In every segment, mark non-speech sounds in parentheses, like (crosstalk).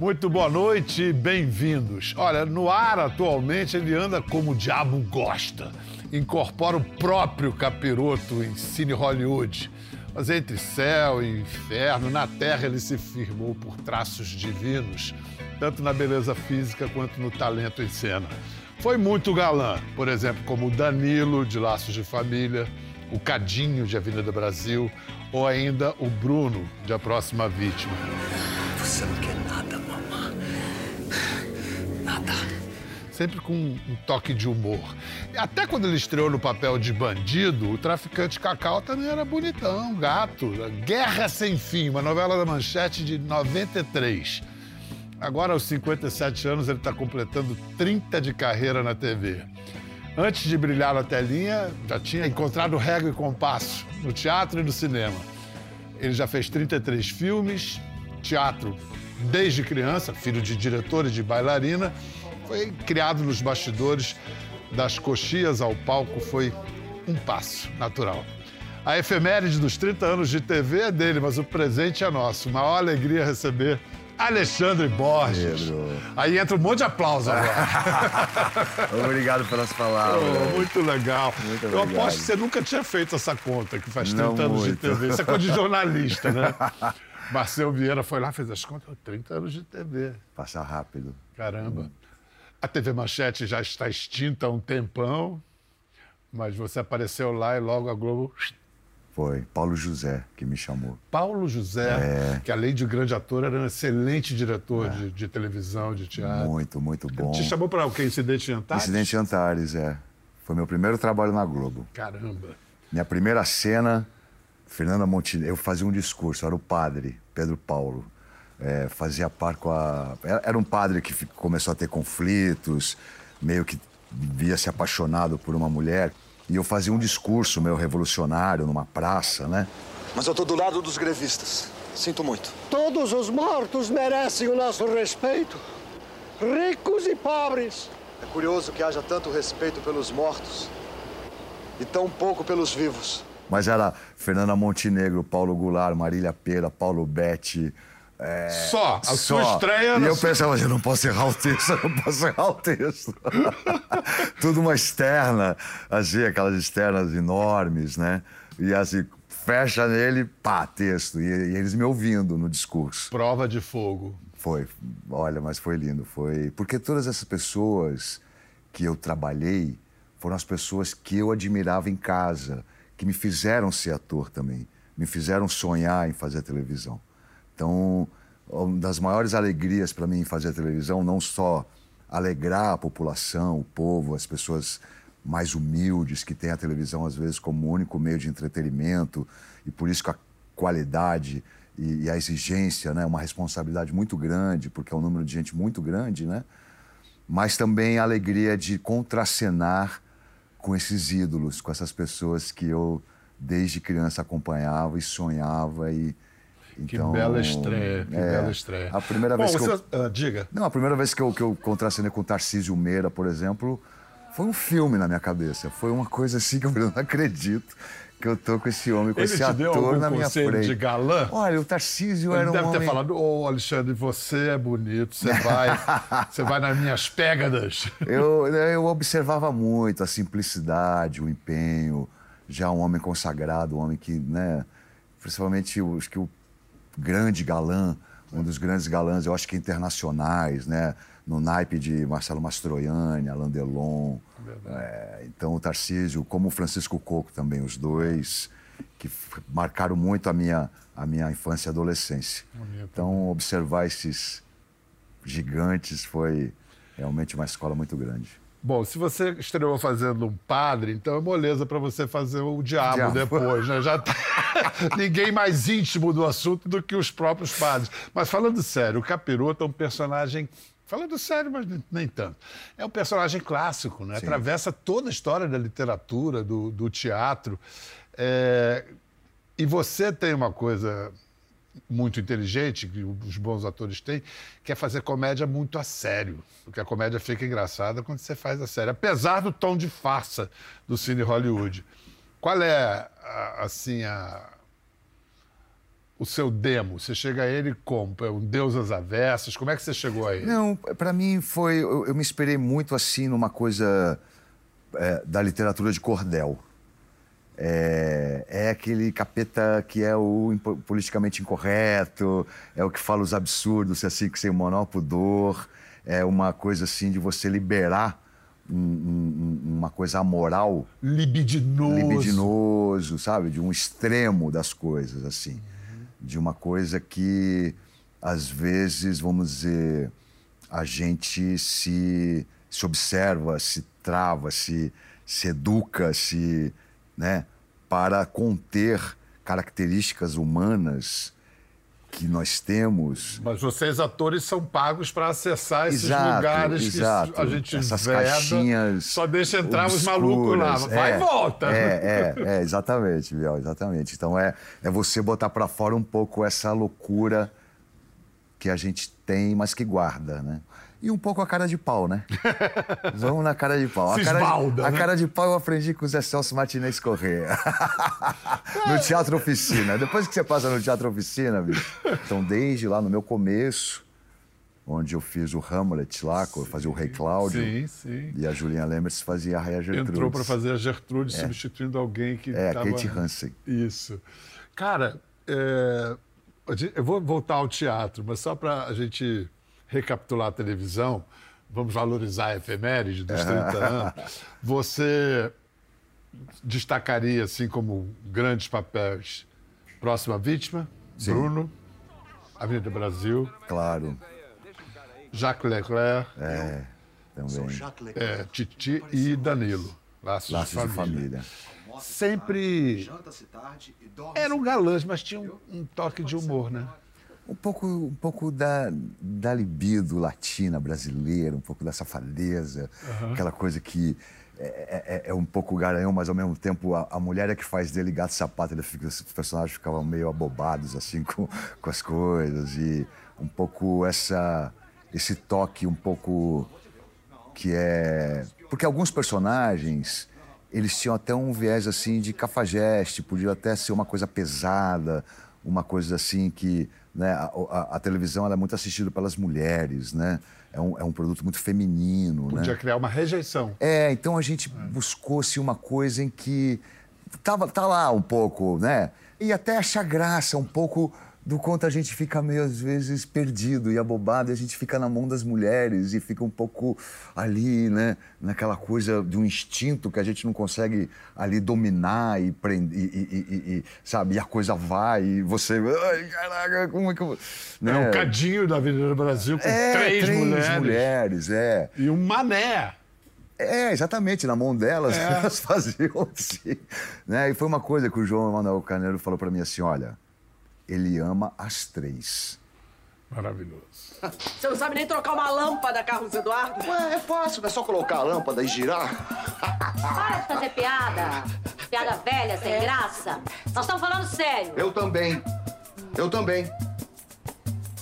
Muito boa noite e bem-vindos. Olha, no ar atualmente ele anda como o diabo gosta. Incorpora o próprio capiroto em Cine Hollywood. Mas entre céu e inferno, na terra ele se firmou por traços divinos, tanto na beleza física quanto no talento em cena. Foi muito galã, por exemplo, como o Danilo, de Laços de Família, o Cadinho, de Avenida Brasil, ou ainda o Bruno, de A Próxima Vítima. Você não quer nada, Sempre com um toque de humor. Até quando ele estreou no papel de bandido, o traficante Cacau também era bonitão, gato. Guerra Sem Fim, uma novela da Manchete de 93. Agora, aos 57 anos, ele está completando 30 de carreira na TV. Antes de brilhar na telinha, já tinha encontrado régua e compasso no teatro e no cinema. Ele já fez 33 filmes, teatro desde criança, filho de diretor e de bailarina. Foi criado nos bastidores das coxias ao palco, foi um passo natural. A efeméride dos 30 anos de TV é dele, mas o presente é nosso. Maior alegria receber Alexandre Borges. Pedro. Aí entra um monte de aplauso agora. (laughs) Obrigado pelas palavras. Oh, muito legal. Muito Eu aposto que você nunca tinha feito essa conta, que faz 30 Não anos de muito. TV. Isso é coisa de jornalista, né? (laughs) Marcel Vieira foi lá, fez as contas, 30 anos de TV. Passar rápido. Caramba. A TV Manchete já está extinta há um tempão, mas você apareceu lá e logo a Globo. Foi Paulo José que me chamou. Paulo José, que além de grande ator, era um excelente diretor de, de televisão, de teatro. Muito, muito bom. Te chamou para o quê? Incidente Antares? Incidente Antares, é. Foi meu primeiro trabalho na Globo. Caramba. Minha primeira cena, Fernanda Montenegro, eu fazia um discurso, era o padre, Pedro Paulo. É, fazia par com a. Era um padre que começou a ter conflitos, meio que via se apaixonado por uma mulher. E eu fazia um discurso meio revolucionário numa praça, né? Mas eu tô do lado dos grevistas. Sinto muito. Todos os mortos merecem o nosso respeito. Ricos e pobres. É curioso que haja tanto respeito pelos mortos e tão pouco pelos vivos. Mas era Fernanda Montenegro, Paulo Goulart, Marília Pera, Paulo Betti. É, Só, a sua só. estreia... E eu sua- pensava, eu não posso errar o texto, (laughs) eu não posso errar o texto. (laughs) Tudo uma externa, assim, aquelas externas enormes, né? E assim, fecha nele, pá, texto. E, e eles me ouvindo no discurso. Prova de fogo. Foi, olha, mas foi lindo, foi porque todas essas pessoas que eu trabalhei foram as pessoas que eu admirava em casa, que me fizeram ser ator também, me fizeram sonhar em fazer televisão. Então, uma das maiores alegrias para mim fazer televisão, não só alegrar a população, o povo, as pessoas mais humildes que têm a televisão às vezes como único meio de entretenimento e por isso que a qualidade e, e a exigência, né, uma responsabilidade muito grande, porque é um número de gente muito grande, né? Mas também a alegria de contracenar com esses ídolos, com essas pessoas que eu desde criança acompanhava e sonhava e Que então, bela estreia, que é, bela estreia. A primeira Bom, vez que eu... você- ah, diga. Não, a primeira vez que eu, que eu contracenei com o Tarcísio Meira, por exemplo, foi um filme na minha cabeça. Foi uma coisa assim que eu (laughs) não acredito que eu tô com esse homem, com Ele esse ator na minha frente. de galã? Olha, o Tarcísio Ele era um deve ter homem... falado, ô Alexandre, você é bonito, você (laughs) vai, você vai nas minhas pégadas. (laughs) Eu, eu observava muito a simplicidade, o empenho, já um homem consagrado, um homem que, né, principalmente, eu acho que o grande galã, um dos grandes galãs, eu acho que internacionais, né, no naipe de Marcelo Mastroianni, Alain Delon, é, então o Tarcísio, como o Francisco Coco também, os dois que marcaram muito a minha, a minha infância e adolescência. Então, observar esses gigantes foi realmente uma escola muito grande. Bom, se você estreou fazendo um padre, então é moleza para você fazer o diabo, Diabo. depois, né? Já tá... (laughs) Ninguém mais íntimo do assunto do que os próprios padres. Mas falando sério, o Capiroto é um personagem. Falando sério, mas nem- tanto. É um personagem clássico, né? Atravessa toda a história da literatura, do, do teatro. É, E você tem uma coisa muito inteligente, que os bons atores têm, que é fazer comédia muito a sério. Porque a comédia fica engraçada quando você faz a sério. Apesar do tom de farsa do cine Hollywood. Qual é, assim, a, o seu demo? Você chega a ele como? É um Deus às avessas? Como é que você chegou a ele? Não, para mim foi. Eu, eu, me inspirei muito assim numa coisa é, da literatura de cordel. É, é, aquele capeta que é o politicamente incorreto, é o que fala os absurdos, assim, que sem o menor pudor. É uma coisa assim de você liberar um, um, uma coisa amoral. Libidinoso. Libidinoso, sabe? De um extremo das coisas, assim. Uhum. De uma coisa que, às vezes, vamos dizer, a gente se, se observa, se trava, se, se educa, se né, para conter características humanas que nós temos. Mas vocês, atores, são pagos para acessar esses exato, lugares exato. que a gente Essas veda, caixinhas só deixa entrar obscuras. os malucos lá. Vai é, e volta. É, é, é, exatamente, Biel, exatamente. Então é, é você botar para fora um pouco essa loucura que a gente tem, mas que guarda, né? E um pouco a cara de pau, né? (laughs) Vamos na cara de pau. A cara de, a né? cara de pau eu aprendi com o Zé Celso Martinez Corrêa. (laughs) no Teatro Oficina. Depois que você passa no Teatro Oficina, bicho. Então, desde lá no meu começo, onde eu fiz o Hamlet lá, sim, fazia o Rei Cláudio. Sim, sim. E a Juliana Lemers fazia a Raia Gertrude. Entrou para fazer a Gertrude, é. substituindo alguém que É, tava... Kate Hansen. Isso. Cara, é... eu vou voltar ao teatro, mas só para a gente recapitular a televisão, vamos valorizar a efeméride dos 30 anos, você destacaria, assim, como grandes papéis, Próxima Vítima, Sim. Bruno, Avenida Brasil. Claro. Jacques Leclerc. É, também. É, Titi e Danilo. Laços, Laços de família. De família. Sempre eram galãs, mas tinham um, um toque de humor, né? Um pouco, um pouco da, da libido latina brasileira, um pouco da safadeza, uhum. aquela coisa que é, é, é, um pouco garanhão, mas ao mesmo tempo a, a, mulher é que faz dele gato sapato, ele fica, os personagens ficavam meio abobados assim (laughs) com, com as coisas e um pouco essa esse toque um pouco que é porque alguns personagens eles tinham até um viés assim de cafajeste, podia até ser uma coisa pesada, uma coisa assim que né? A, a, a televisão é muito assistida pelas mulheres, né? É um, é um produto muito feminino. Podia né? criar uma rejeição. É, então a gente é. buscou-se uma coisa em que tava, tá lá um pouco, né? E até achar graça, um pouco do quanto a gente fica meio, às vezes, perdido e abobado, e a gente fica na mão das mulheres e fica um pouco ali, né, naquela coisa de um instinto que a gente não consegue ali dominar e prender, e, e, e, sabe, e a coisa vai e você, ai, caraca, como é que eu... Né? É um cadinho da Avenida Brasil com é, três, três mulheres. mulheres, é. E um mané. É, exatamente, na mão delas, é. (laughs) elas faziam (laughs) assim. Né? E foi uma coisa que o João Manuel Carneiro falou para mim assim, olha ele ama as três. Maravilhoso. (laughs) Você não sabe nem trocar uma lâmpada, Carlos Eduardo? Ué, é fácil, é só colocar a lâmpada e girar. (laughs) Para de fazer piada. Piada velha, sem é. graça. Nós estamos falando sério. Eu também. Eu também.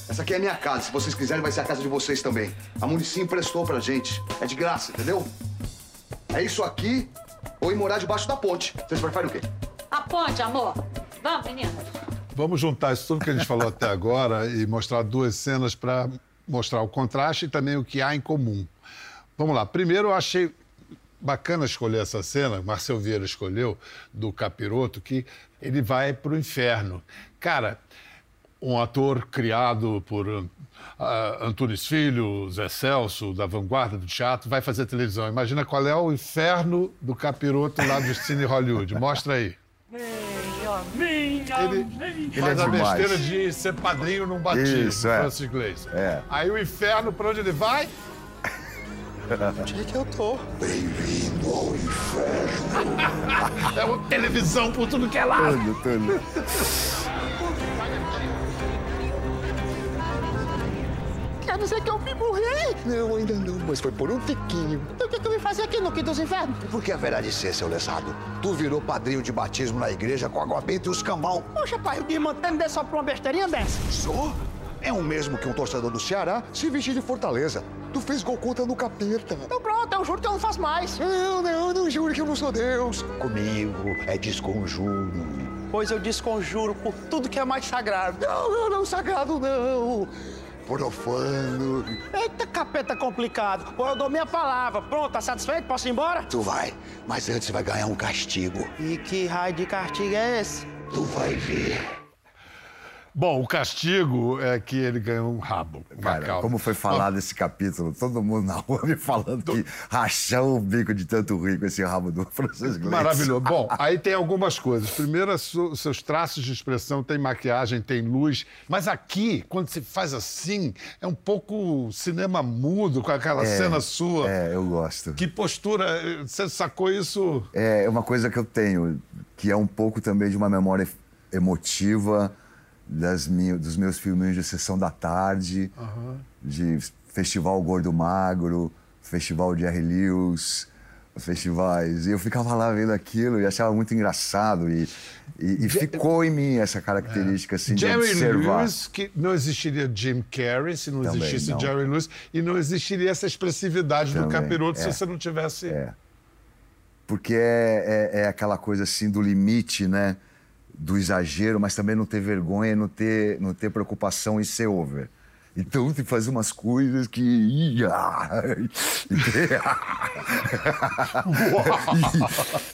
Essa aqui é a minha casa. Se vocês quiserem, vai ser a casa de vocês também. A Muricy emprestou pra gente. É de graça, entendeu? É isso aqui ou ir morar debaixo da ponte. Vocês preferem o quê? A ponte, amor. Vamos, meninas. Vamos juntar isso tudo que a gente falou até agora e mostrar duas cenas para mostrar o contraste e também o que há em comum. Vamos lá. Primeiro, eu achei bacana escolher essa cena, Marcel Vieira escolheu, do Capiroto, que ele vai para o inferno. Cara, um ator criado por uh, Antunes Filho, Zé Celso, da vanguarda do teatro, vai fazer televisão. Imagina qual é o inferno do Capiroto lá do Cine Hollywood. Mostra aí. Minha, ele, ele faz é a besteira de ser padrinho num batismo, Isso, é. Francis Glaze. É. Aí o inferno, pra onde ele vai? Onde é que eu tô? Bem-vindo ao inferno. (laughs) é uma televisão por tudo que é lá. Tudo, tudo. Dizer que eu me morri? Não, ainda não, mas foi por um tiquinho. Então o que, que eu vim fazer aqui no Quinto dos Infernos? Por que haverá de ser, seu lesado? Tu virou padrinho de batismo na igreja com água benta e os cambal. Poxa, pai, o Guimantano deu só pra uma besteirinha dessa. Sou? É o mesmo que um torcedor do Ceará se vestir de Fortaleza. Tu fez gol contra no capeta. Então pronto, eu juro que eu não faço mais. Não, não, não juro que eu não sou Deus. Comigo é desconjuro. Pois eu desconjuro por tudo que é mais sagrado. Não, não, não, sagrado não. Profano. Eita, capeta complicado. Pô, eu dou minha palavra. Pronto, tá satisfeito? Posso ir embora? Tu vai, mas antes vai ganhar um castigo. E que raio de castigo é esse? Tu vai ver. Bom, o castigo é que ele ganhou um rabo. Cara, como foi falado esse capítulo, todo mundo na rua me falando que rachou o bico de tanto rir com esse rabo do Francis Gleitson. Maravilhoso. Bom, (laughs) aí tem algumas coisas. Primeiro, seus traços de expressão, tem maquiagem, tem luz. Mas aqui, quando se faz assim, é um pouco cinema mudo com aquela cena sua. É, eu gosto. Que postura? Você sacou isso? É uma coisa que eu tenho, que é um pouco também de uma memória emotiva das mi- dos meus filminhos de sessão da tarde, de Festival Gordo Magro, Festival Jerry Lewis, festivais. E eu ficava lá vendo aquilo e achava muito engraçado. E, e- e ficou em mim essa característica assim, de Jerry observar. Lewis, que não existiria Jim Carrey se não Também existisse não. Jerry Lewis, e não existiria essa expressividade do Também, capiroto é. se você não tivesse. É. Porque é, é, é aquela coisa assim do limite, né? Do exagero, mas também não ter vergonha, não ter, não ter preocupação em ser over. Então tem que fazer umas coisas que. (laughs)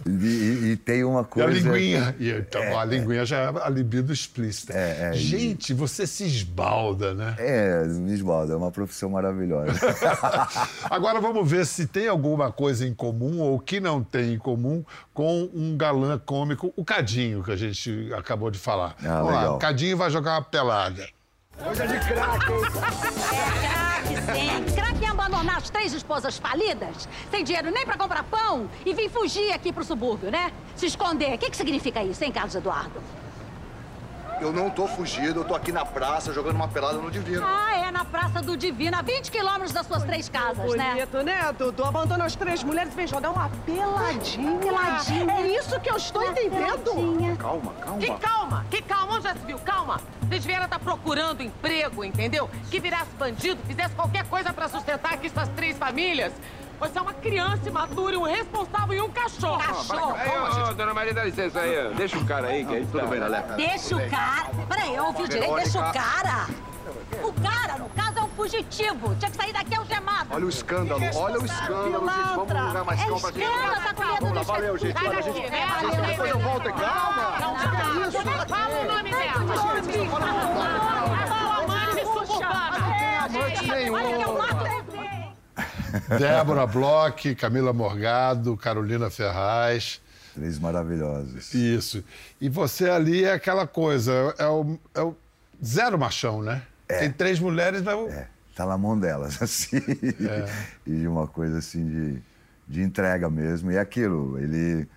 E, e- e tem uma E a coisa. linguinha. E, então, a linguinha já é a libido explícita. É, é, e- Gente, você se esbalda, né? É, Lisbaldo, é uma profissão maravilhosa. (laughs) Agora vamos ver se tem alguma coisa em comum ou que não tem em comum com um galã cômico, o Cadinho, que a gente acabou de falar. Ah, vamos lá, legal. o Cadinho vai jogar uma pelada. Craque, sim. Craque é abandonar as três esposas falidas, sem dinheiro nem pra comprar pão e vir fugir aqui pro subúrbio, né? Se esconder. O que, que significa isso, hein, Carlos Eduardo? Eu não tô fugido, eu tô aqui na praça jogando uma pelada no Divino. Ah, é na Praça do Divino, a 20 quilômetros das suas três casas, né? Bonito, né, Dudu? Abandona as três mulheres e vem jogar uma peladinha. Peladinha. É isso que eu estou entendendo. Peladinha. Calma, calma. Que calma, que calma, onde já se viu? Calma. Vocês vieram estar procurando emprego, entendeu? Que virasse bandido, fizesse qualquer coisa pra sustentar aqui suas três famílias. Você é uma criança imatura, um responsável e um cachorro. Cachorro. Aí, ô, ô, dona Maria, dá licença aí. Deixa o cara aí, que ele Tudo bem, Leleca. Deixa o cara. Peraí, eu ouvi direito, deixa o cara. O cara, no caso, é um fugitivo. Tinha que sair daqui algemado. Olha o escândalo, olha o escândalo, gente. Vamos lugar mais É pra gente. escândalo, tá com medo Vamos lá, do valeu, gente. Olha, gente. Gente, Depois eu volto aqui. Calma. Não, não, isso. Fala o nome dela. Fala, amante suburbana. Amante nenhum. Olha que eu mato você. Débora Bloch, Camila Morgado, Carolina Ferraz. Três maravilhosos. Isso. E você ali é aquela coisa, é o, é o zero machão, né? Tem três mulheres, mas É, tá na mão delas, (laughs) assim. E de uma coisa assim de, de entrega mesmo. E é aquilo, ele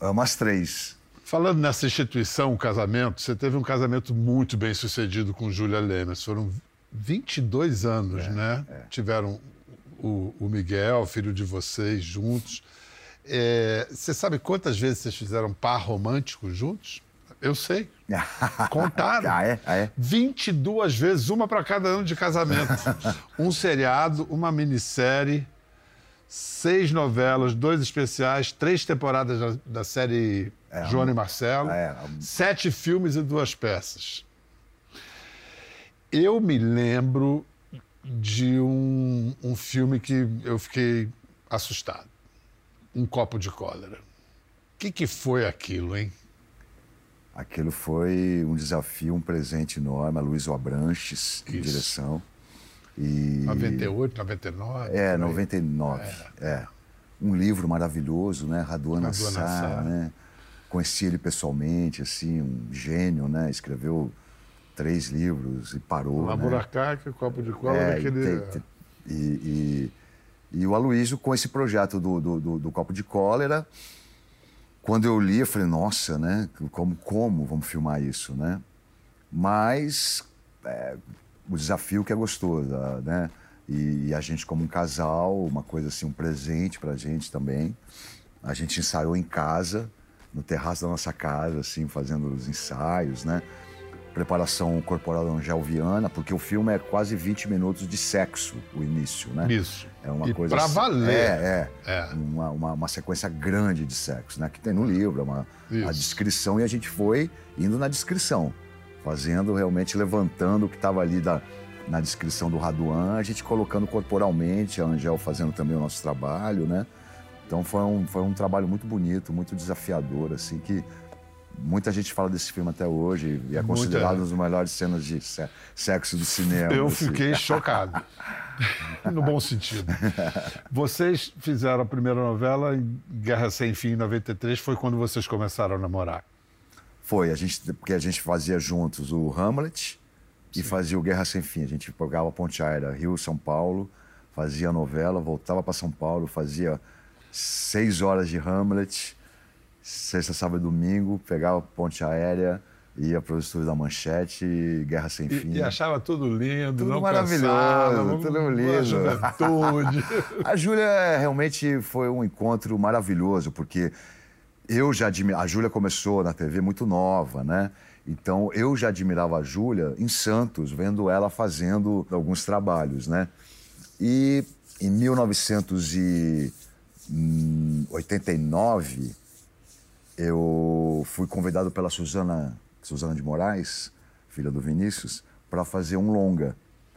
ama as três. Falando nessa instituição, casamento, você teve um casamento muito bem sucedido com Júlia Lemes. Foram 22 anos, né? Tiveram o, o Miguel, filho de vocês, juntos. É, você sabe quantas vezes vocês fizeram par romântico juntos? Eu sei. (laughs) Contaram. Ah, é? Ah, é? 22 vezes, uma para cada ano de casamento. (laughs) um seriado, uma minissérie, seis novelas, dois especiais, três temporadas da, da série Joana e Marcelo, é, sete filmes e duas peças. Eu me lembro de um, um filme que eu fiquei assustado. Um copo de cólera. O que, que foi aquilo, hein? Aquilo foi um desafio, um presente enorme. A Luiz Abranches, em direção. E... 98, 99? É, por aí. 99. É. Um livro maravilhoso, né? Raduan Nassar. né? Conheci ele pessoalmente, assim, um gênio, né? Escreveu três livros e parou, Uma né? buracaca, copo de cola, É, e, tem- e, e- e o Aloysio com esse projeto do, do, do- do Copo de Cólera, quando eu li, eu falei, nossa, né? Como, como vamos filmar isso, né? Mas é, o desafio que é gostoso, né? E, e a gente como um casal, uma coisa assim, um presente pra gente também. A gente ensaiou em casa, no terraço da nossa casa, assim, fazendo os ensaios, né? Preparação corporal da Angel Viana, porque o filme é quase 20 minutos de sexo, o início, né? Isso. É uma E coisa. pra assim- valer. É, é. É. Uma, uma, uma sequência grande de sexo, né? Que tem no livro, é uma, Isso. a descrição, e a gente foi indo na descrição, fazendo realmente, levantando o que estava ali da, na descrição do Raduan, a gente colocando corporalmente, a Angel fazendo também o nosso trabalho, né? Então foi um, foi um trabalho muito bonito, muito desafiador, assim, que muita gente fala desse filme até hoje e é Muita. considerado uma das melhores cenas de se- sexo do cinema. Eu assim. fiquei chocado. (laughs) no bom sentido. Vocês fizeram a primeira novela em Guerra Sem Fim, em 93, foi quando vocês começaram a namorar. Foi, a gente, porque a gente fazia juntos o Hamlet e fazia o Guerra Sem Fim. A gente pegava a ponte aérea Rio-São Paulo, fazia a novela, voltava para São Paulo, fazia seis horas de Hamlet, sexta, sábado e domingo, pegava ponte aérea, ia para os estúdios da Manchete, Guerra Sem Fim. E, e achava tudo lindo, Tudo não maravilhoso, pensava, tudo lindo. juventude. (laughs) A Júlia realmente foi um encontro maravilhoso, porque eu já admirava. A Júlia começou na TV muito nova, né? Então eu já admirava a Júlia em Santos, vendo ela fazendo alguns trabalhos, né? E em 1989 eu fui convidado pela Suzana, Suzana de Moraes, filha do Vinícius, para fazer um longa.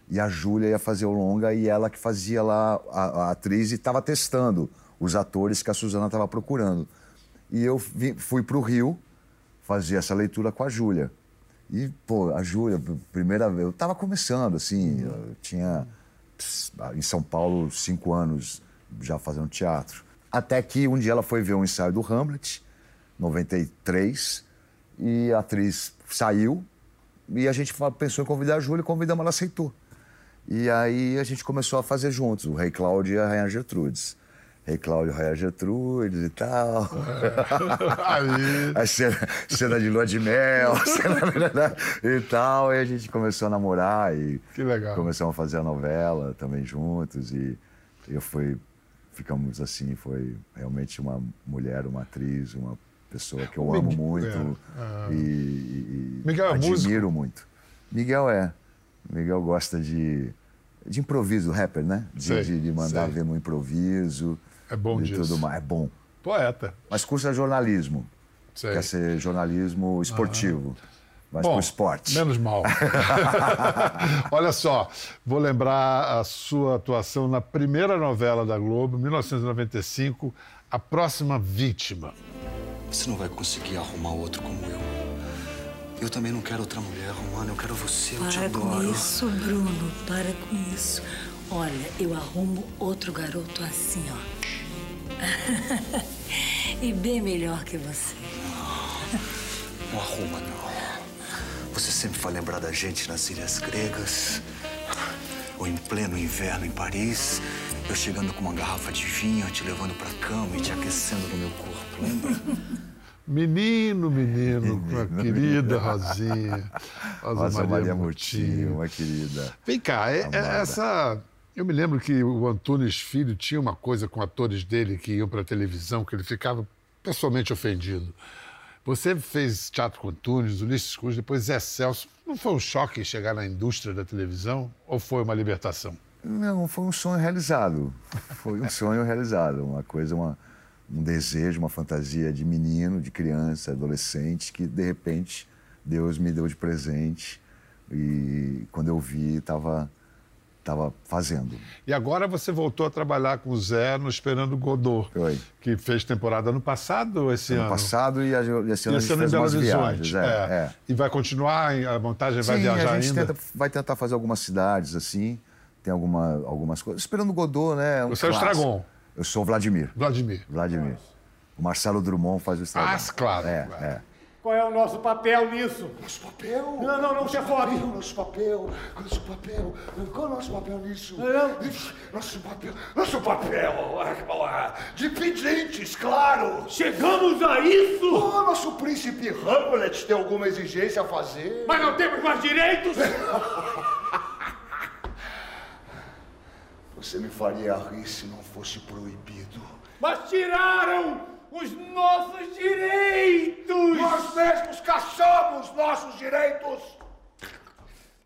E a Júlia ia fazer o longa e ela que fazia lá a, a atriz e estava testando os atores que a Suzana estava procurando. E eu vi- fui para o Rio fazer essa leitura com a Júlia. E, pô, a Júlia, primeira vez, eu estava começando, assim, eu tinha em São Paulo cinco anos já fazendo teatro. Até que um dia ela foi ver um ensaio do Hamlet, 93, e a atriz saiu e a gente pensou em convidar a Júlia convidamos, ela aceitou. E aí a gente começou a fazer juntos, o Rei Cláudio e a Rainha Gertrudes. Rei Cláudio Rainha Gertrudes e tal. (laughs) Aí. a cena, cena de lua de mel, (laughs) cena- e tal. E a gente começou a namorar e Que legal. começamos a fazer a novela também juntos. E eu fui, ficamos assim, foi realmente uma mulher, uma atriz, uma pessoa que eu O amo Miguel- muito é, ah. e, e- Miguel é admiro muito. Miguel é. Miguel gosta de, de improviso, rapper, né? De, Sei, de, de mandar sei. ver no improviso. É bom e disso. tudo mais. É bom. Poeta. Mas cursa jornalismo. Sei. Quer ser jornalismo esportivo. Mas Bom, pro esporte. Menos mal. (laughs) Olha só, vou lembrar a sua atuação na primeira novela da Globo, 1995, A Próxima Vítima. Você não vai conseguir arrumar outro como eu. Eu também não quero outra mulher, Romano. Eu quero você, eu te Para adoro. com isso, Bruno. Para com isso. Olha, eu arrumo outro garoto assim, ó. (laughs) e bem melhor que você. Não arruma, não. Você sempre vai lembrar da gente nas ilhas gregas. Ou em pleno inverno em Paris. Eu chegando com uma garrafa de vinho, te levando pra cama e te aquecendo no meu corpo, lembra? (laughs) Menino, menino, com a querida Rosinha. (laughs) Rosa Maria Murtinho, uma querida. Vem cá, é- é essa. Eu me lembro que o Antunes Filho tinha uma coisa com atores dele que iam para televisão, que ele ficava pessoalmente ofendido. Você fez teatro com Antunes, Ulisses Cruz, depois Zé Celso. Não foi um choque chegar na indústria da televisão ou foi uma libertação? Não, foi um sonho realizado. Foi um sonho realizado. Uma coisa, uma, um desejo, uma fantasia de menino, de criança, adolescente, que de repente Deus me deu de presente. E quando eu vi, estava tava fazendo. E agora você voltou a trabalhar com o Zé no Esperando Godot, Foi. que fez temporada ano passado ou esse Ano ano? passado e, a, e esse ano E a esse gente ano em fez umas viagens. É, é. E vai continuar, a montagem vai Sim, viajar a gente ainda? tenta- vai tentar fazer algumas cidades assim. Tem alguma, algumas coisas. Esperando Godot, né? é Um Você é o. Estragon. Eu sou o Vladimir. Vladimir. Vladimir. O Marcelo Drummond faz o Estragon. Ah, claro. É, claro. é. Qual é o nosso papel nisso? Nosso papel? Não, não, não, chefote. Nosso papel, nosso papel. Qual é o nosso papel nisso? Não. Nosso papel, nosso papel. De pedintes, claro. Chegamos a isso! Oh, nosso príncipe Hamlet tem alguma exigência a fazer? Mas não temos mais direitos? (laughs) Você me faria rir se não fosse proibido. Mas tiraram os nossos direitos! Nós mesmos caçamos nossos direitos.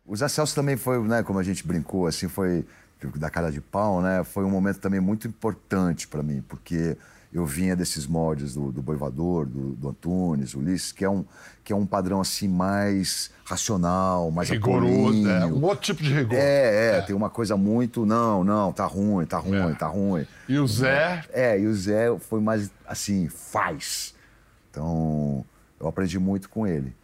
O Zé Celso também foi, né, como a gente brincou, assim, foi da cara de pau, né? Foi um momento também muito importante para mim, porque eu vinha desses moldes do, do Boivador, do, do Antunes, Ulisses, que é, um, que é um padrão assim mais racional, mais rigoroso, é, um outro tipo de rigor. É, é, é, tem uma coisa muito, não, não, tá ruim, tá ruim, é. tá ruim. E o Zé? É, e o Zé foi mais assim, faz. Então, eu aprendi muito com ele.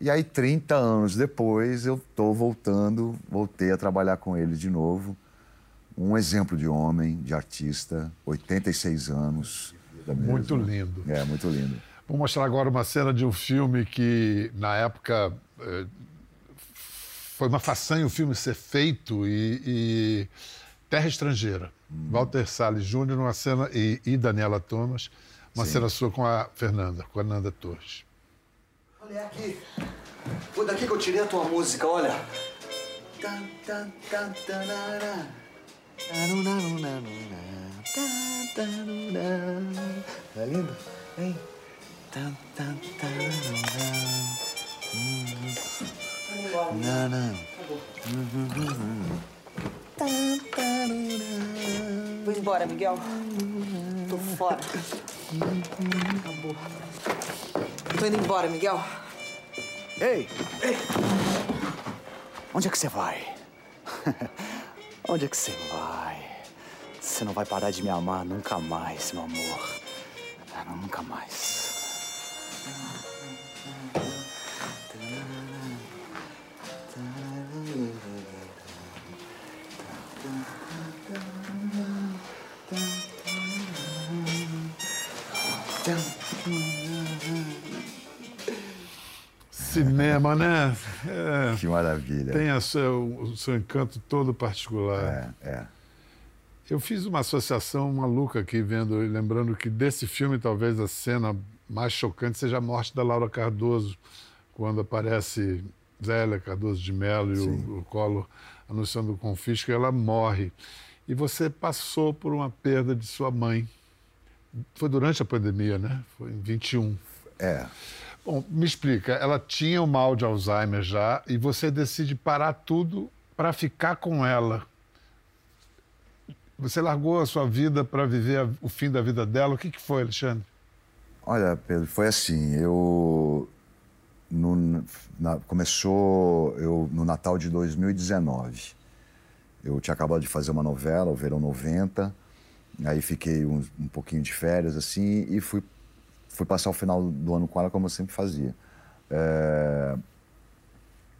E aí, 30 anos depois, eu tô voltando, voltei a trabalhar com ele de novo um exemplo de homem, de artista, 86 anos. Muito lindo. É, muito lindo. Vou mostrar agora uma cena de um filme que, na época, eh, foi uma façanha o filme ser feito e, e... Terra Estrangeira. Hum. Walter Salles Júnior, uma cena, e, e Daniela Thomas, uma Sim. cena sua com a Fernanda, com a Nanda Torres. Olha é aqui. Foi daqui que eu tirei a tua música, olha. É lindo? Hein? Não, não. Vou embora, Miguel. Tô fora. Acabou. Tô indo embora, Miguel. Ei! Ei! Onde é que você vai? (laughs) Onde é que você vai? Você não vai parar de me amar nunca mais, meu amor. Não, nunca mais. Cinema, né? É, que maravilha. Tem seu, o seu encanto todo particular. É, é. Eu fiz uma associação maluca aqui, vendo, lembrando que desse filme talvez a cena mais chocante seja a morte da Laura Cardoso, quando aparece Zélia Cardoso de Mello e o, o Collor anunciando o confisco, e ela morre. E você passou por uma perda de sua mãe. Foi durante a pandemia, né? Foi em 21. É. Bom, me explica, ela tinha o mal de Alzheimer já e você decide parar tudo para ficar com ela. Você largou a sua vida para viver o fim da vida dela. O que, que foi, Alexandre? Olha, Pedro, foi assim. Eu no, na, começou eu, no Natal de 2019. Eu tinha acabado de fazer uma novela, o Verão 90. Aí fiquei um, um pouquinho de férias assim e fui fui passar o final do ano com ela como eu sempre fazia. É...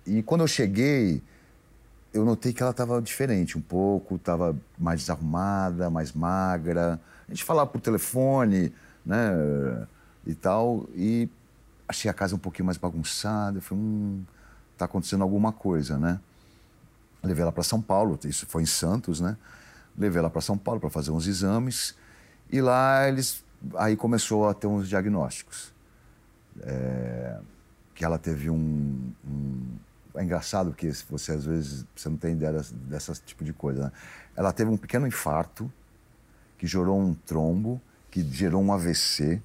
E quando eu cheguei, eu notei que ela estava diferente um pouco, estava mais desarrumada, mais magra. A gente falava por telefone, né, e tal, e achei a casa um pouquinho mais bagunçada. Eu falei, hum, tá acontecendo alguma coisa, né? Levei ela para São Paulo, isso foi em Santos, né? Levei ela para São Paulo para fazer uns exames e lá eles aí começou a ter uns diagnósticos. É, que ela teve um, um, É engraçado porque você às vezes você não tem ideia dessa, dessa tipo de coisa. Né? Ela teve um pequeno infarto que gerou um trombo, que gerou um AVC.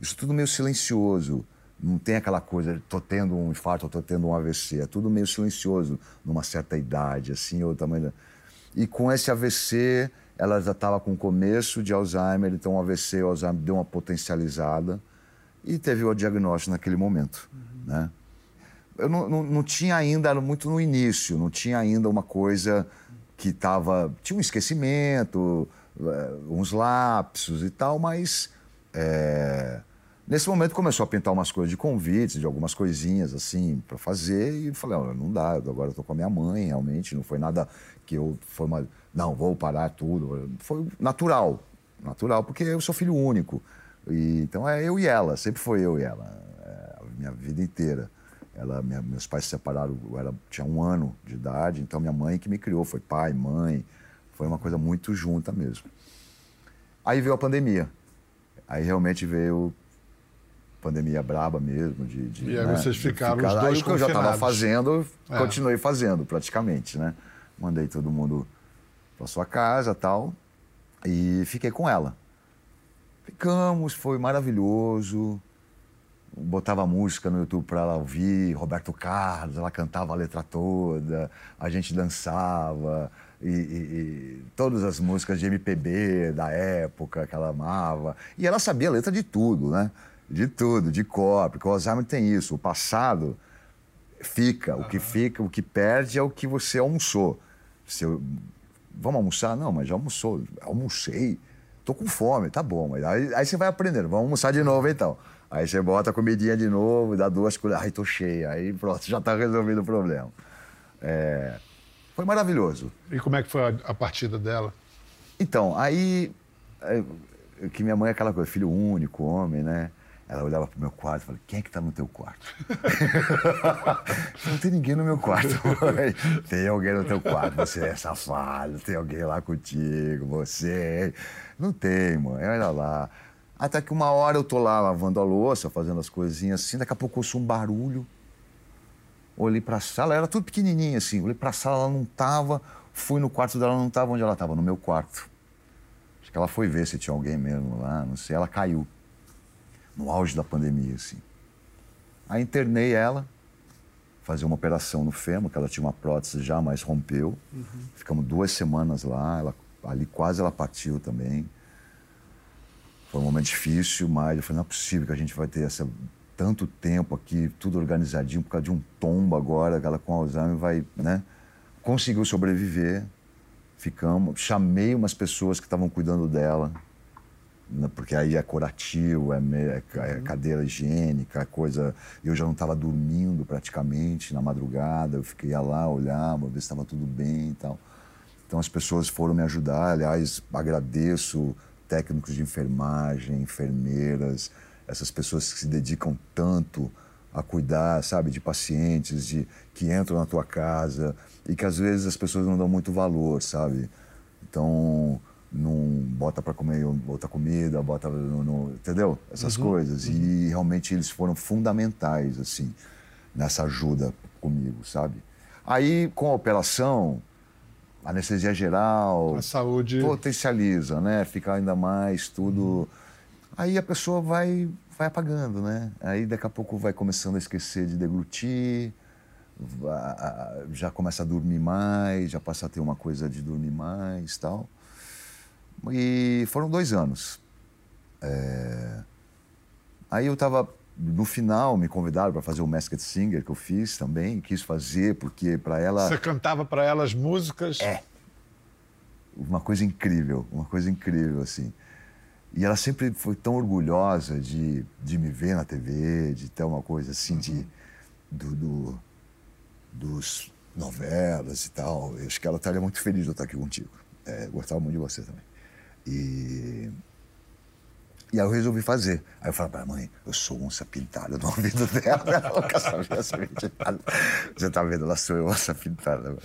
Isso tudo meio silencioso. Não tem aquela coisa, tô tendo um infarto, tô tendo um AVC. É tudo meio silencioso numa certa idade, assim, ou tamanho. E com esse AVC, ela já estava com começo de Alzheimer, então o AVC, o Alzheimer deu uma potencializada e teve o diagnóstico naquele momento, uhum. né? Eu não, não, não, tinha ainda, era muito no início, não tinha ainda uma coisa que estava... Tinha um esquecimento, eh, uns lapsos e tal, mas... É, nesse momento começou a pintar umas coisas de convites, de algumas coisinhas assim para fazer e falei, oh, não dá, agora eu tô com a minha mãe, realmente, não foi nada que eu foi uma não, vou parar tudo. Foi natural, natural, porque eu sou filho único. E, então é eu e ela, sempre foi eu e ela, é, a minha vida inteira. Ela, minha, meus pais se separaram, eu era, tinha um ano de idade, então minha mãe que me criou, foi pai, mãe, foi uma coisa muito junta mesmo. Aí veio a pandemia. Aí realmente veio pandemia braba mesmo. De, de e aí né, vocês ficaram ficar, os dois aí, que eu já estava fazendo, é. continuei fazendo praticamente, né? Mandei todo mundo para sua casa tal. E fiquei com ela. Ficamos, foi maravilhoso. Botava música no YouTube para ela ouvir, Roberto Carlos, ela cantava a letra toda, a gente dançava, e, e- e todas as músicas de MPB da época que ela amava. E ela sabia a letra de tudo, né? De tudo, de cor, porque o Alzheimer tem isso, o passado fica, o que fica, o que perde é o que você almoçou. Se eu- Vamos almoçar? Não, mas já almoçou. Almocei. Tô com fome, tá bom. Mas aí, aí você vai aprendendo. Vamos almoçar de novo então. Aí você bota a comidinha de novo, dá duas colheres. Ai, tô cheia. Aí pronto, (laughs) já tá resolvido o problema. É, Foi maravilhoso. E como é que foi a, a partida dela? Então, aí. é, que minha mãe é aquela coisa, filho único, homem, né? Ela olhava pro meu quarto e falava: quem é que tá no teu quarto? (laughs) Não tem ninguém no meu quarto, mãe. (laughs) Tem alguém no teu quarto, você é safado, tem alguém lá contigo, você. Não tem, mãe, olha lá. Até que uma hora eu tô lá lavando a louça, fazendo as coisinhas assim, daqui a pouco eu ouço um barulho. Olhei pra sala, era tudo pequenininho assim. Olhei pra sala, ela não tava. Fui no quarto dela, não tava onde ela tava, no meu quarto. Acho que ela foi ver se tinha alguém mesmo lá, não sei. Ela caiu. No auge da pandemia, assim. Aí internei ela, fazer uma operação no fêmur, que ela tinha uma prótese já, mas rompeu. Ficamos duas semanas lá, ela, ali quase ela partiu também. Foi um momento difícil, mas eu falei, não é possível que a gente vai ter essa, tanto tempo aqui, tudo organizadinho, por causa de um tombo agora, ela com Alzheimer vai, né? Conseguiu sobreviver, ficamos, chamei umas pessoas que estavam cuidando dela, né, porque aí é curativo, é, é é cadeira higiênica, é coisa. Eu já não estava dormindo praticamente na madrugada, eu fiquei lá, olhava, ver se estava tudo bem e tal. Então as pessoas foram me ajudar, aliás, agradeço técnicos de enfermagem, enfermeiras, essas pessoas que se dedicam tanto a cuidar, sabe, de pacientes, de que entram na tua casa e que às vezes as pessoas não dão muito valor, sabe? Então, não bota para comer outra comida, bota no, no- entendeu? Essas Uhum, coisas. uhum. E realmente eles foram fundamentais assim nessa ajuda comigo, sabe? Aí com a operação, anestesia geral, A saúde. potencializa, né? Fica ainda mais tudo. Aí a pessoa vai vai apagando, né? Aí daqui a pouco vai começando a esquecer de deglutir, já começa a dormir mais, já passa a ter uma coisa de dormir mais, tal. E foram dois anos. É, Aí eu estava no final me convidaram para fazer o Masked Singer que eu fiz também, quis fazer porque para ela Você cantava para ela as músicas? É. uma coisa incrível, uma coisa incrível, assim. E ela sempre foi tão orgulhosa de, de me ver na TV, de ter uma coisa assim, de, do, do- dos novelas e tal. Eu acho que ela estaria muito feliz de eu estar aqui contigo. É, gostava muito de você também. E, e aí eu resolvi fazer. Aí eu falei pra mãe, eu sou onça pintada no ouvido dela. (laughs) Ela quer saber essa mentira. Você tá vendo, ela sou eu, onça pintada. mãe.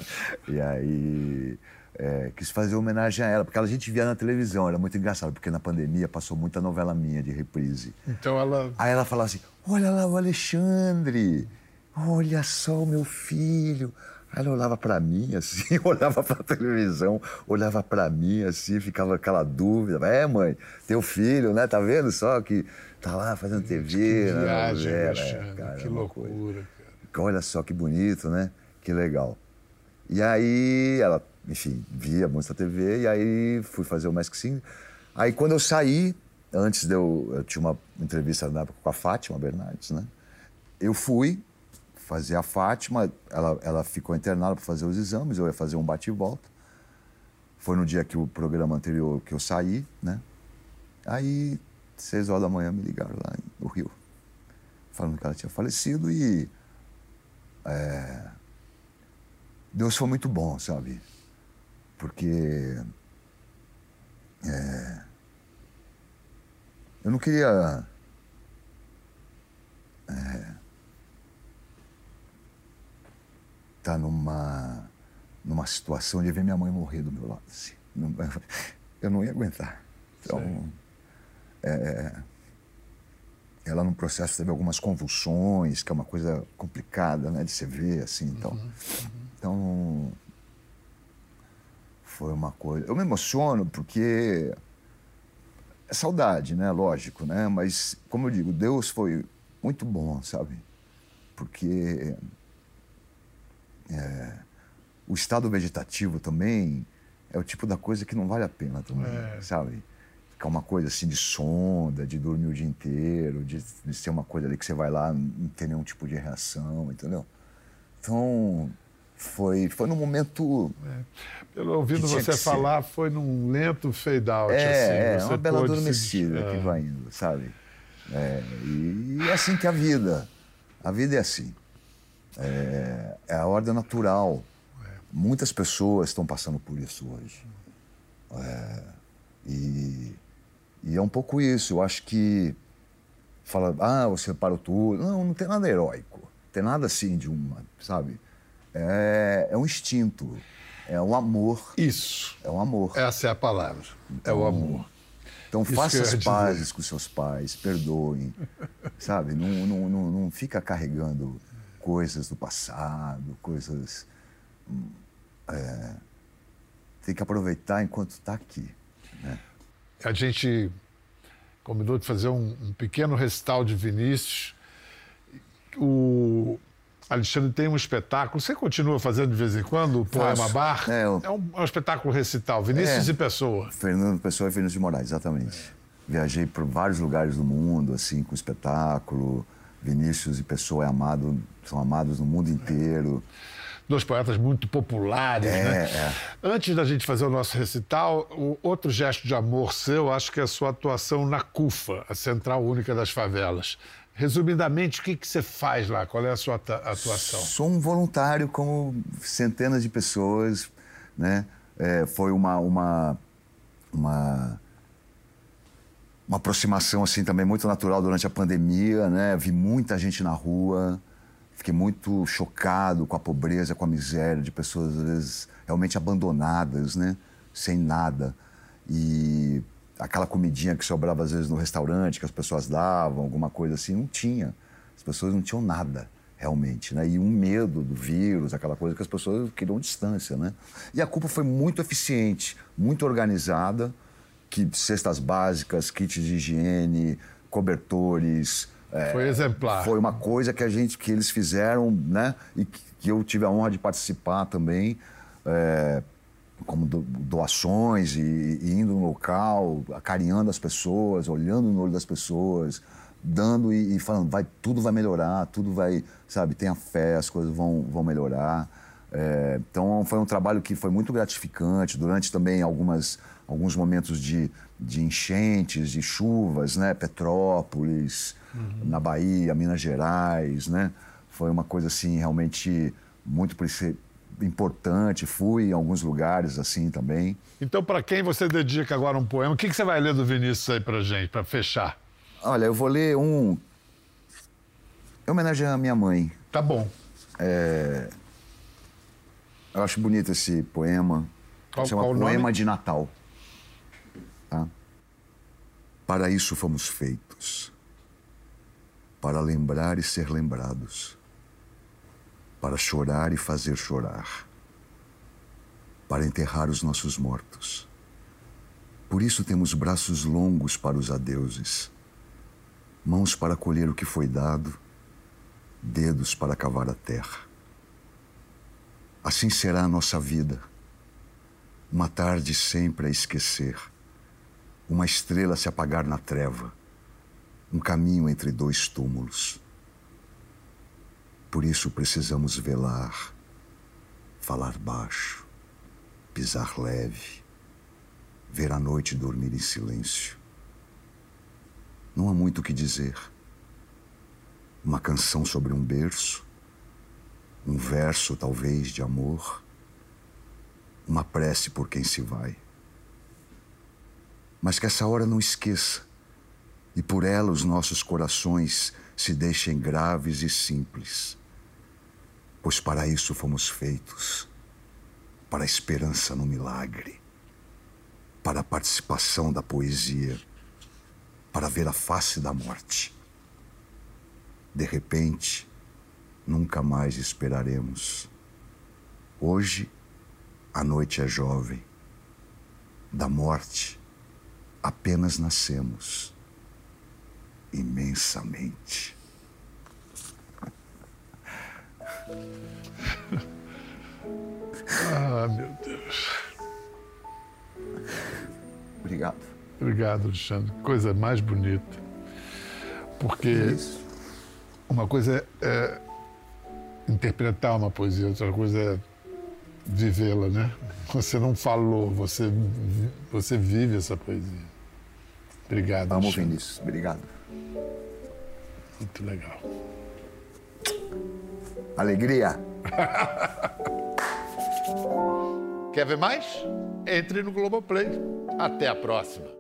E aí é, quis fazer homenagem a ela, porque a gente via na televisão, era muito engraçado, porque na pandemia passou muita novela minha de reprise. Então ela. Aí ela falava assim: Olha lá o Alexandre, olha só o meu filho. Ela olhava pra mim assim, (laughs) olhava pra televisão, olhava pra mim assim, ficava aquela dúvida: É, mãe, teu filho, né? Tá vendo só que tá lá fazendo TV, na viagem, novela, Alexandre, é, cara, que loucura, coisa. Olha só que bonito, né? Que legal. E aí ela, enfim, via muita TV e aí fui fazer o Mask Singer. Aí quando eu saí, antes de eu, eu tinha uma entrevista na época com a Fátima Bernardes, né? Eu fui fazer a Fátima, ela, ela ficou internada para fazer os exames, eu ia fazer um bate e volta. Foi no dia que o programa anterior que eu saí, né? Aí, seis horas da manhã, me ligaram lá no Rio, falando que ela tinha falecido e é, Deus foi muito bom, sabe? Porque é, eu não queria é, estar numa numa situação de ver minha mãe morrer do meu lado. Assim. (laughs) Eu não ia aguentar. Então, é, ela no processo teve algumas convulsões, que é uma coisa complicada, né, de se ver assim, então. Então foi uma coisa. Eu me emociono porque é saudade, né, lógico, né, mas como eu digo, Deus foi muito bom, sabe? Porque é, o estado vegetativo também é o tipo da coisa que não vale a pena também, É. sabe? Ficar uma coisa assim de sonda, de dormir o dia inteiro, de, de ser uma coisa ali que você vai lá não tem nenhum tipo de reação, entendeu? Então, foi, foi num momento. Pelo ouvindo que tinha você que ser. falar, foi num lento fade out. É, assim. é uma bela pôde se- adormecida que é. vai indo, sabe? É, e é assim que é a vida. A vida é assim. É, é a ordem natural. Muitas pessoas estão passando por isso hoje. É, e, e é um pouco isso. Eu acho que fala, ah, você parou tudo. Não, não tem nada heróico. Não tem nada assim de uma, sabe? É, é um instinto. É um amor. Isso. É um amor. Essa é a palavra. É o amor. Então Isso faça as pazes com seus pais, perdoem, sabe? Não, não, não, não fica carregando coisas do passado, coisas. hum, é, tem que aproveitar enquanto está aqui. Né? A gente combinou de fazer um, um pequeno recital de Vinícius. O Alexandre tem um espetáculo. Você continua fazendo de vez em quando o Poema Faço. Bar? É, eu- É um, é um espetáculo recital. Vinícius É. e Pessoa. Fernando Pessoa e Vinícius de Moraes, exatamente. Viajei por vários lugares do mundo, assim, com espetáculo. Vinícius e Pessoa é amado, são amados no mundo inteiro. Dois poetas muito populares, É, né? é. Antes da gente fazer o nosso recital, o outro gesto de amor seu, acho que é a sua atuação na CUFA, a Central Única das Favelas. Resumidamente, o que, que você faz lá? Qual é a sua atuação? Sou um voluntário como centenas de pessoas, né? É, foi uma, uma, uma, uma aproximação assim também muito natural durante a pandemia, né? Vi muita gente na rua, fiquei muito chocado com a pobreza, com a miséria de pessoas às vezes realmente abandonadas, né? Sem nada e aquela comidinha que sobrava às vezes no restaurante que as pessoas davam, alguma coisa assim, não tinha. As pessoas não tinham nada realmente, né? E um medo do vírus, aquela coisa que as pessoas queriam distância, né? E a culpa foi muito eficiente, muito organizada, que cestas básicas, kits de higiene, cobertores. é, Foi exemplar. Foi uma coisa que a gente, que eles fizeram, né? E que, eu tive a honra de participar também. é, como do- doações e, e indo no local, acarinhando as pessoas, olhando no olho das pessoas, dando e, e falando, vai, tudo vai melhorar, tudo vai, sabe, tenha fé, as coisas vão, vão melhorar. É, então foi um trabalho que foi muito gratificante durante também algumas, alguns momentos de, de enchentes, de chuvas, né? Petrópolis, na Bahia, Minas Gerais, né? Foi uma coisa assim realmente muito importante. Fui em alguns lugares assim também. Então, para quem você dedica agora um poema, o que, que você vai ler do Vinícius aí pra gente, para fechar? Olha, eu vou ler um. Em homenagem à minha mãe. Tá bom. É... Eu acho bonito esse poema. Qual- Chama qual o nome? Poema de Natal. Tá? Para isso fomos feitos. Para lembrar e ser lembrados. Para chorar e fazer chorar. Para enterrar os nossos mortos. Por isso temos braços longos para os adeuses, mãos para colher o que foi dado, dedos para cavar a terra. Assim será a nossa vida. Uma tarde sempre a esquecer, uma estrela se apagar na treva, um caminho entre dois túmulos. Por isso precisamos velar, falar baixo, pisar leve, ver a noite dormir em silêncio. Não há muito o que dizer. Uma canção sobre um berço, um verso talvez de amor, uma prece por quem se vai. Mas que essa hora não esqueça e por ela os nossos corações se deixem graves e simples, pois para isso fomos feitos para a esperança no milagre, para a participação da poesia, para ver a face da morte. De repente, nunca mais esperaremos. Hoje, a noite é jovem. Da morte, apenas nascemos imensamente. (laughs) Ah, meu Deus. Obrigado. Obrigado, Alexandre. Coisa mais bonita. Porque uma coisa é interpretar uma poesia, outra coisa é vivê-la, né? Você não falou, você, você vive essa poesia. Obrigado. Amo Alexandre. Vinícius. Obrigado. Muito legal. Alegria. (laughs) Quer ver mais? Entre no Globoplay. Até a próxima.